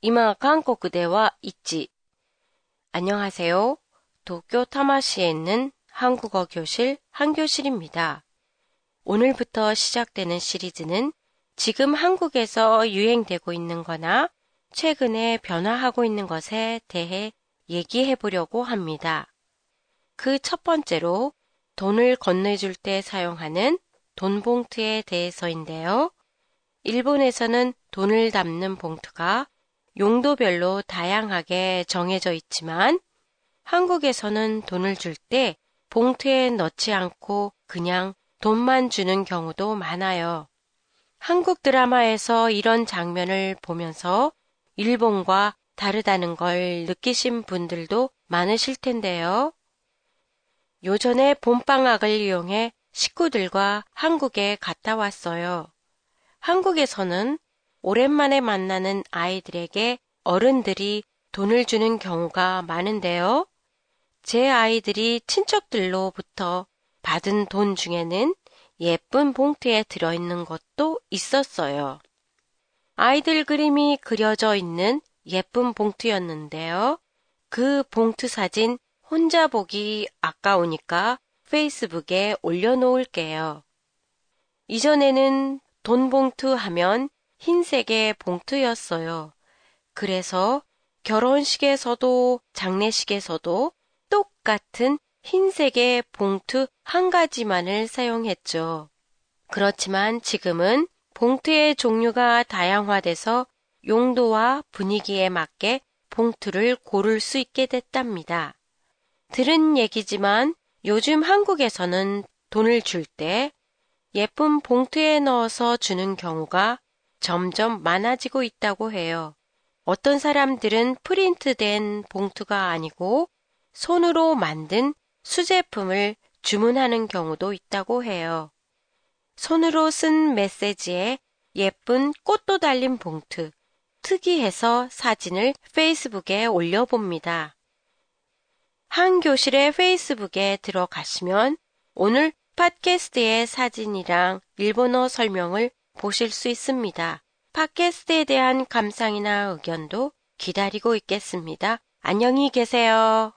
今韓国では1 안녕하세요. 도쿄 타마시에 있는 한국어 교실 한교실입니다. 오늘부터 시작되는 시리즈는 지금 한국에서 유행되고 있는 거나 최근에 변화하고 있는 것에 대해 얘기해 보려고 합니다. 그 첫 번째로 돈을 건네줄 때 사용하는 돈 봉투에 대해서인데요. 일본에서는 돈을 담는 봉투가 용도별로 다양하게 정해져 있지만 한국에서는 돈을 줄 때 봉투에 넣지 않고 그냥 돈만 주는 경우도 많아요. 한국 드라마에서 이런 장면을 보면서 일본과 다르다는 걸 느끼신 분들도 많으실 텐데요. 요전에 봄방학을 이용해 식구들과 한국에 갔다 왔어요. 한국에서는 오랜만에 만나는 아이들에게 어른들이 돈을 주는 경우가 많은데요. 제 아이들이 친척들로부터 받은 돈 중에는 예쁜 봉투에 들어있는 것도 있었어요. 아이들 그림이 그려져 있는 예쁜 봉투였는데요. 그 봉투 사진 혼자 보기 아까우니까 페이스북에 올려놓을게요. 이전에는 돈 봉투 하면 흰색의 봉투였어요. 그래서 결혼식에서도 장례식에서도 똑같은 흰색의 봉투 한 가지만을 사용했죠. 그렇지만 지금은 봉투의 종류가 다양화돼서 용도와 분위기에 맞게 봉투를 고를 수 있게 됐답니다. 들은 얘기지만 요즘 한국에서는 돈을 줄 때 예쁜 봉투에 넣어서 주는 경우가 점점 많아지고 있다고 해요. 어떤 사람들은 프린트된 봉투가 아니고 손으로 만든 수제품을 주문하는 경우도 있다고 해요. 손으로 쓴 메시지에 예쁜 꽃도 달린 봉투, 특이해서 사진을 페이스북에 올려봅니다. 한 교실의 페이스북에 들어가시면 오늘 팟캐스트의 사진이랑 일본어 설명을 보실 수 있습니다. 팟캐스트에 대한 감상이나 의견도 기다리고 있겠습니다. 안녕히 계세요.